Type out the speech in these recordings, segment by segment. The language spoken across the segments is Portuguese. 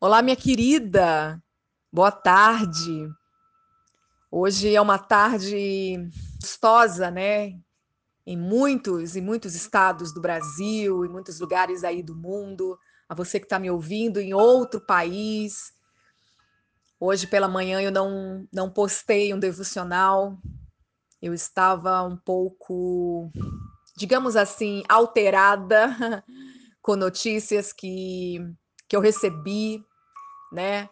Olá, minha querida. Boa tarde. Hoje é uma tarde gostosa, né? Em muitos e muitos estados do Brasil, em muitos lugares aí do mundo. A você que está me ouvindo em outro país. Hoje pela manhã eu não não postei um devocional. Eu estava um pouco, digamos assim, alterada com notícias que que eu recebi né?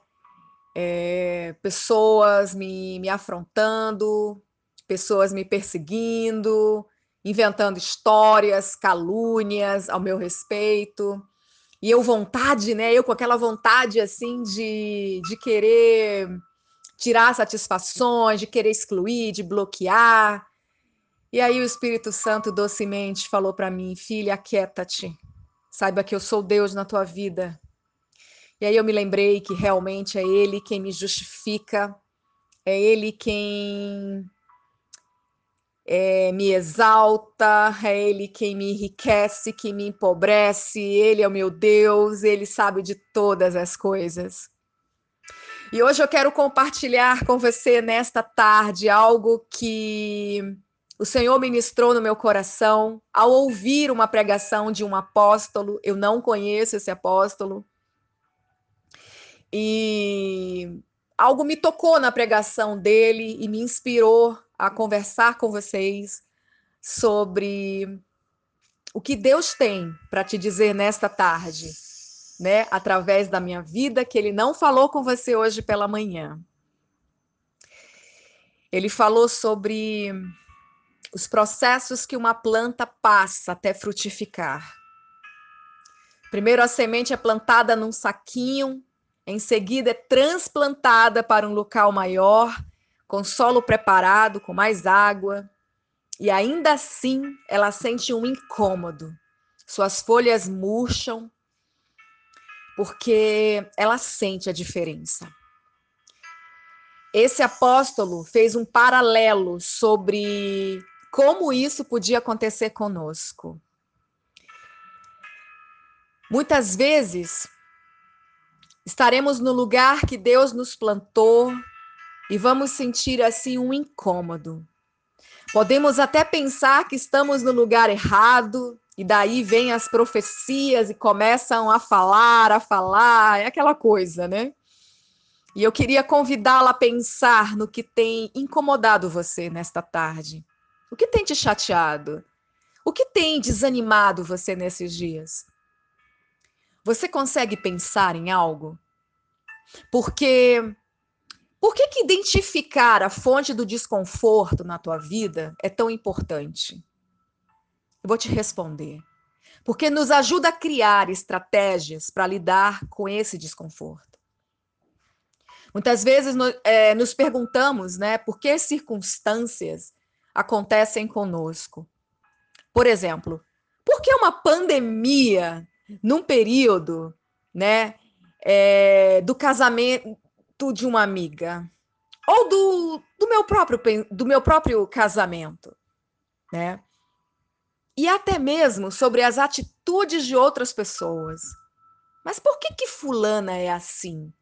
É, pessoas me, me afrontando, pessoas me perseguindo, inventando histórias, calúnias ao meu respeito. E eu vontade, né? Eu com aquela vontade assim de, de querer tirar satisfações, de querer excluir, de bloquear. E aí o Espírito Santo docemente falou para mim, filha, aquieta-te. Saiba que eu sou Deus na tua vida. E aí eu me lembrei que realmente é Ele quem me justifica, é Ele quem é, me exalta, é Ele quem me enriquece, que me empobrece, Ele é o meu Deus, Ele sabe de todas as coisas. E hoje eu quero compartilhar com você nesta tarde algo que o Senhor ministrou no meu coração ao ouvir uma pregação de um apóstolo. Eu não conheço esse apóstolo, e algo me tocou na pregação dele e me inspirou a conversar com vocês sobre o que Deus tem para te dizer nesta tarde, né, através da minha vida que ele não falou com você hoje pela manhã. Ele falou sobre os processos que uma planta passa até frutificar. Primeiro a semente é plantada num saquinho em seguida, é transplantada para um local maior, com solo preparado, com mais água. E ainda assim, ela sente um incômodo. Suas folhas murcham, porque ela sente a diferença. Esse apóstolo fez um paralelo sobre como isso podia acontecer conosco. Muitas vezes, Estaremos no lugar que Deus nos plantou e vamos sentir assim um incômodo. Podemos até pensar que estamos no lugar errado, e daí vêm as profecias e começam a falar, a falar, é aquela coisa, né? E eu queria convidá-la a pensar no que tem incomodado você nesta tarde. O que tem te chateado? O que tem desanimado você nesses dias? Você consegue pensar em algo? Porque por que, que identificar a fonte do desconforto na tua vida é tão importante? Eu vou te responder. Porque nos ajuda a criar estratégias para lidar com esse desconforto. Muitas vezes é, nos perguntamos, né, por que circunstâncias acontecem conosco. Por exemplo, por que uma pandemia num período, né, é, do casamento de uma amiga ou do, do meu próprio do meu próprio casamento, né? E até mesmo sobre as atitudes de outras pessoas. Mas por que que fulana é assim?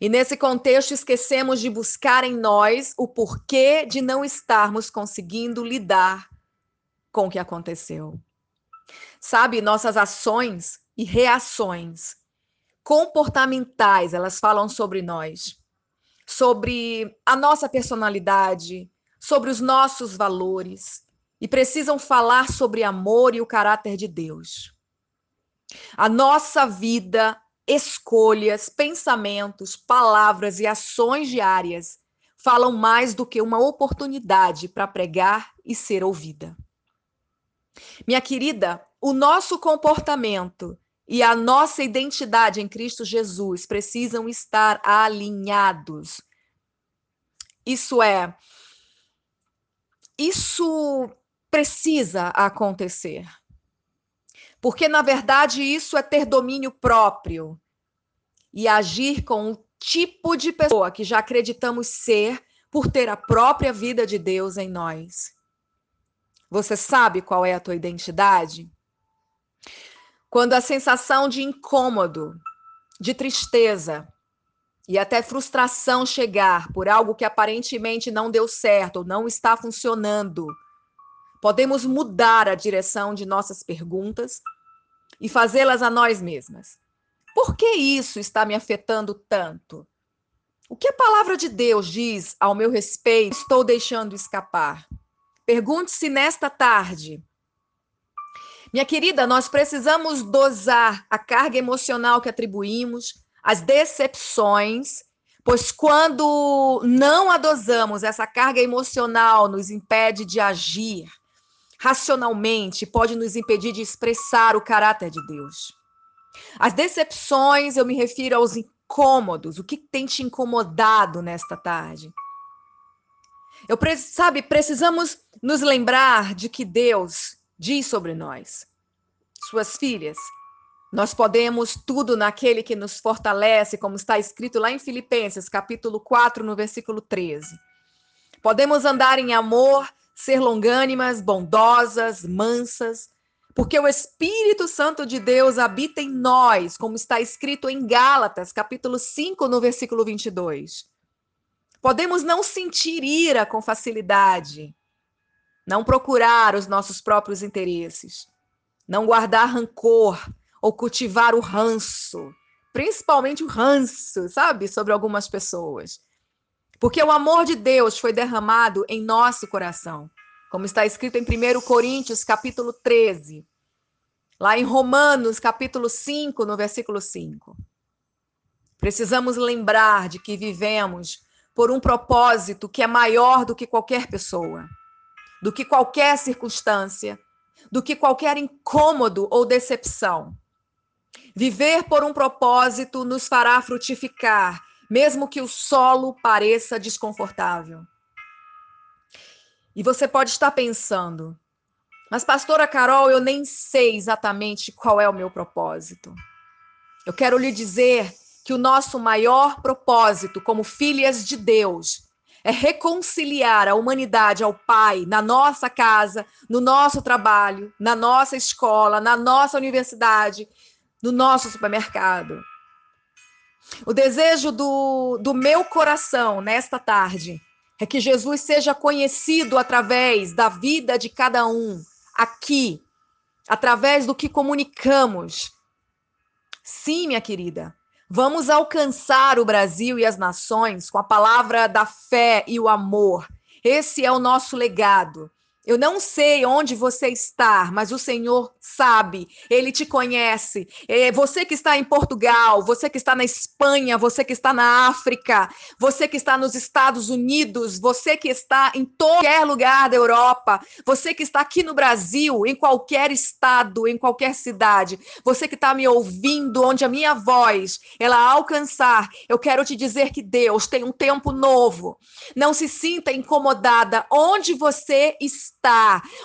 E nesse contexto esquecemos de buscar em nós o porquê de não estarmos conseguindo lidar com o que aconteceu. Sabe, nossas ações e reações comportamentais, elas falam sobre nós, sobre a nossa personalidade, sobre os nossos valores e precisam falar sobre amor e o caráter de Deus. A nossa vida, escolhas, pensamentos, palavras e ações diárias falam mais do que uma oportunidade para pregar e ser ouvida. Minha querida, o nosso comportamento e a nossa identidade em Cristo Jesus precisam estar alinhados. Isso é, isso precisa acontecer. Porque, na verdade, isso é ter domínio próprio e agir com o tipo de pessoa que já acreditamos ser por ter a própria vida de Deus em nós. Você sabe qual é a tua identidade? Quando a sensação de incômodo de tristeza e até frustração chegar por algo que aparentemente não deu certo ou não está funcionando, podemos mudar a direção de nossas perguntas e fazê-las a nós mesmas. Por que isso está me afetando tanto? O que a palavra de Deus diz ao meu respeito estou deixando escapar? Pergunte-se nesta tarde. Minha querida, nós precisamos dosar a carga emocional que atribuímos, as decepções, pois quando não a dosamos, essa carga emocional nos impede de agir racionalmente, pode nos impedir de expressar o caráter de Deus. As decepções, eu me refiro aos incômodos, o que tem te incomodado nesta tarde? Eu sabe, precisamos nos lembrar de que Deus diz sobre nós, suas filhas, nós podemos tudo naquele que nos fortalece, como está escrito lá em Filipenses, capítulo 4, no versículo 13. Podemos andar em amor, ser longânimas, bondosas, mansas, porque o Espírito Santo de Deus habita em nós, como está escrito em Gálatas, capítulo 5, no versículo 22. Podemos não sentir ira com facilidade, não procurar os nossos próprios interesses, não guardar rancor ou cultivar o ranço, principalmente o ranço, sabe, sobre algumas pessoas. Porque o amor de Deus foi derramado em nosso coração, como está escrito em 1 Coríntios, capítulo 13, lá em Romanos, capítulo 5, no versículo 5. Precisamos lembrar de que vivemos por um propósito que é maior do que qualquer pessoa do que qualquer circunstância, do que qualquer incômodo ou decepção. Viver por um propósito nos fará frutificar, mesmo que o solo pareça desconfortável. E você pode estar pensando, mas, pastora Carol, eu nem sei exatamente qual é o meu propósito. Eu quero lhe dizer que o nosso maior propósito como filhas de Deus é reconciliar a humanidade ao Pai na nossa casa, no nosso trabalho, na nossa escola, na nossa universidade, no nosso supermercado. O desejo do, do meu coração nesta tarde é que Jesus seja conhecido através da vida de cada um aqui, através do que comunicamos. Sim, minha querida, Vamos alcançar o Brasil e as nações com a palavra da fé e o amor. Esse é o nosso legado. Eu não sei onde você está, mas o Senhor sabe, Ele te conhece. É você que está em Portugal, você que está na Espanha, você que está na África, você que está nos Estados Unidos, você que está em qualquer lugar da Europa, você que está aqui no Brasil, em qualquer estado, em qualquer cidade, você que está me ouvindo, onde a minha voz ela alcançar, eu quero te dizer que Deus tem um tempo novo. Não se sinta incomodada onde você está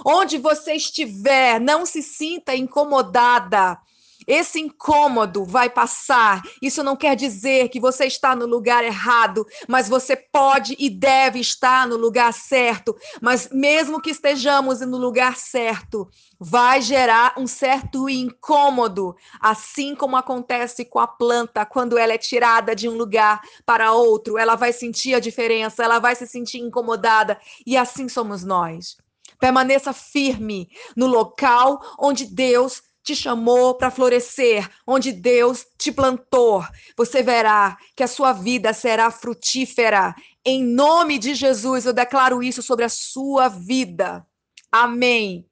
onde você estiver, não se sinta incomodada. Esse incômodo vai passar. Isso não quer dizer que você está no lugar errado, mas você pode e deve estar no lugar certo. Mas mesmo que estejamos no lugar certo, vai gerar um certo incômodo, assim como acontece com a planta quando ela é tirada de um lugar para outro, ela vai sentir a diferença, ela vai se sentir incomodada, e assim somos nós. Permaneça firme no local onde Deus te chamou para florescer, onde Deus te plantou. Você verá que a sua vida será frutífera. Em nome de Jesus, eu declaro isso sobre a sua vida. Amém.